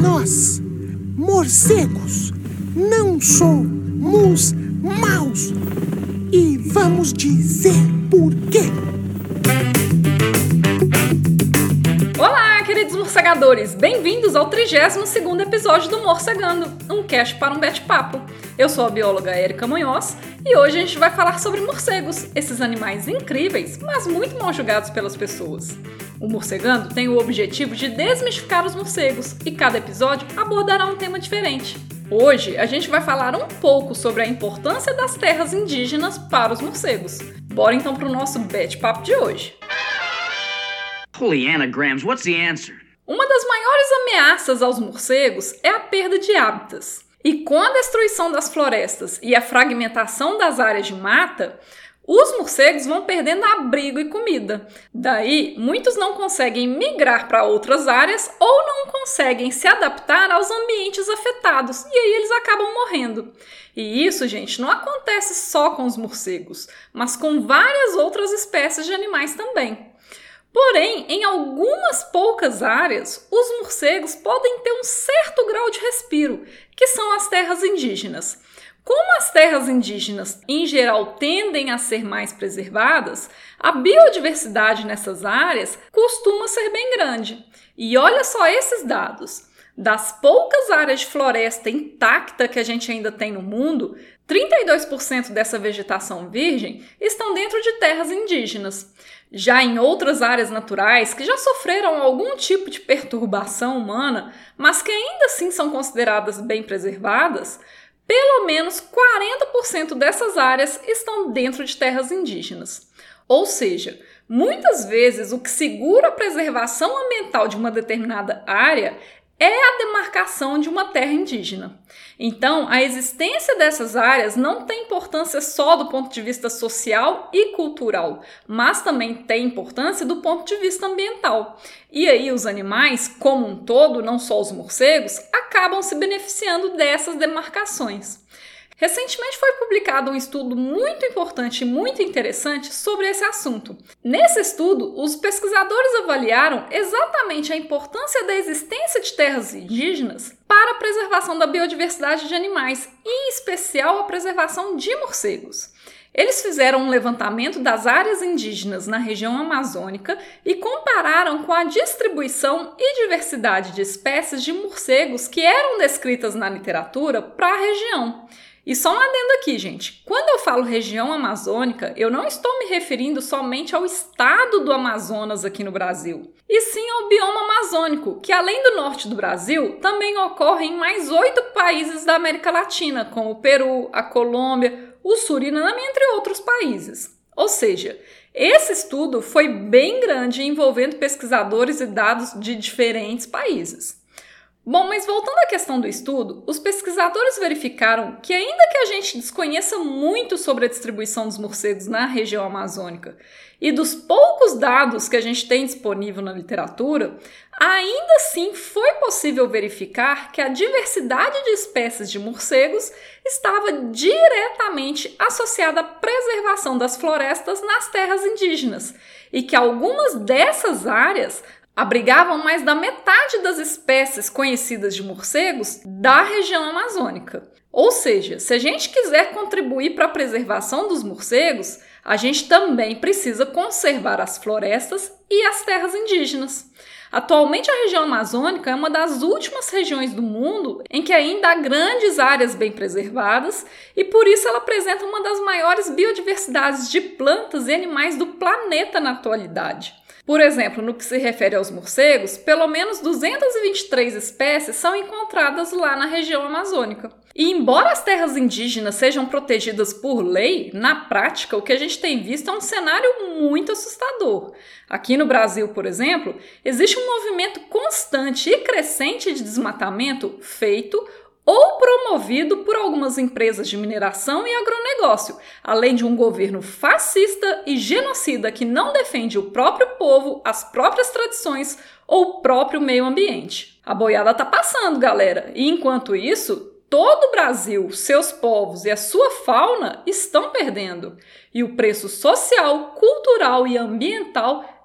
Nós, morcegos, não somos maus. E vamos dizer por quê. Olá, queridos morcegadores! Bem-vindos ao 32º episódio do Morcegando, um cast para um bate-papo. Eu sou a bióloga Érica Munhoz e hoje a gente vai falar sobre morcegos, esses animais incríveis, mas muito mal julgados pelas pessoas. O Morcegando tem o objetivo de desmistificar os morcegos e cada episódio abordará um tema diferente. Hoje a gente vai falar um pouco sobre a importância das terras indígenas para os morcegos. Bora então para o nosso bate-papo de hoje. Holy anagrams, what's the answer? Uma das maiores ameaças aos morcegos é a perda de hábitats. E com a destruição das florestas e a fragmentação das áreas de mata, os morcegos vão perdendo abrigo e comida. Daí, muitos não conseguem migrar para outras áreas ou não conseguem se adaptar aos ambientes afetados e aí eles acabam morrendo. E isso, gente, não acontece só com os morcegos, mas com várias outras espécies de animais também. Porém, em algumas poucas áreas, os morcegos podem ter um certo grau de respiro, que são as terras indígenas. Como as terras indígenas, em geral, tendem a ser mais preservadas, a biodiversidade nessas áreas costuma ser bem grande. E olha só esses dados. Das poucas áreas de floresta intacta que a gente ainda tem no mundo, 32% dessa vegetação virgem estão dentro de terras indígenas. Já em outras áreas naturais que já sofreram algum tipo de perturbação humana, mas que ainda assim são consideradas bem preservadas, pelo menos 40% dessas áreas estão dentro de terras indígenas. Ou seja, muitas vezes o que segura a preservação ambiental de uma determinada área é a demarcação de uma terra indígena. Então, a existência dessas áreas não tem importância só do ponto de vista social e cultural, mas também tem importância do ponto de vista ambiental. E aí, os animais, como um todo, não só os morcegos, acabam se beneficiando dessas demarcações. Recentemente foi publicado um estudo muito importante e muito interessante sobre esse assunto. Nesse estudo, os pesquisadores avaliaram exatamente a importância da existência de terras indígenas para a preservação da biodiversidade de animais, em especial a preservação de morcegos. Eles fizeram um levantamento das áreas indígenas na região amazônica e compararam com a distribuição e diversidade de espécies de morcegos que eram descritas na literatura para a região. E só um adendo aqui, gente. Quando eu falo região amazônica, eu não estou me referindo somente ao estado do Amazonas aqui no Brasil, e sim ao bioma amazônico, que além do norte do Brasil, também ocorre em mais oito países da América Latina, como o Peru, a Colômbia, o Suriname, entre outros países. Ou seja, esse estudo foi bem grande envolvendo pesquisadores e dados de diferentes países. Bom, mas voltando à questão do estudo, os pesquisadores verificaram que, ainda que a gente desconheça muito sobre a distribuição dos morcegos na região amazônica e dos poucos dados que a gente tem disponível na literatura, ainda assim foi possível verificar que a diversidade de espécies de morcegos estava diretamente associada à preservação das florestas nas terras indígenas e que algumas dessas áreas abrigavam mais da metade das espécies conhecidas de morcegos da região amazônica. Ou seja, se a gente quiser contribuir para a preservação dos morcegos, a gente também precisa conservar as florestas e as terras indígenas. Atualmente, a região amazônica é uma das últimas regiões do mundo em que ainda há grandes áreas bem preservadas e por isso ela apresenta uma das maiores biodiversidades de plantas e animais do planeta na atualidade. Por exemplo, no que se refere aos morcegos, pelo menos 223 espécies são encontradas lá na região amazônica. E embora as terras indígenas sejam protegidas por lei, na prática o que a gente tem visto é um cenário muito assustador. Aqui no Brasil, por exemplo, existe um movimento constante e crescente de desmatamento feito ou promovido por algumas empresas de mineração e agronegócio, além de um governo fascista e genocida que não defende o próprio povo, as próprias tradições ou o próprio meio ambiente. A boiada tá passando, galera, e enquanto isso, todo o Brasil, seus povos e a sua fauna estão perdendo, e o preço social, cultural e ambiental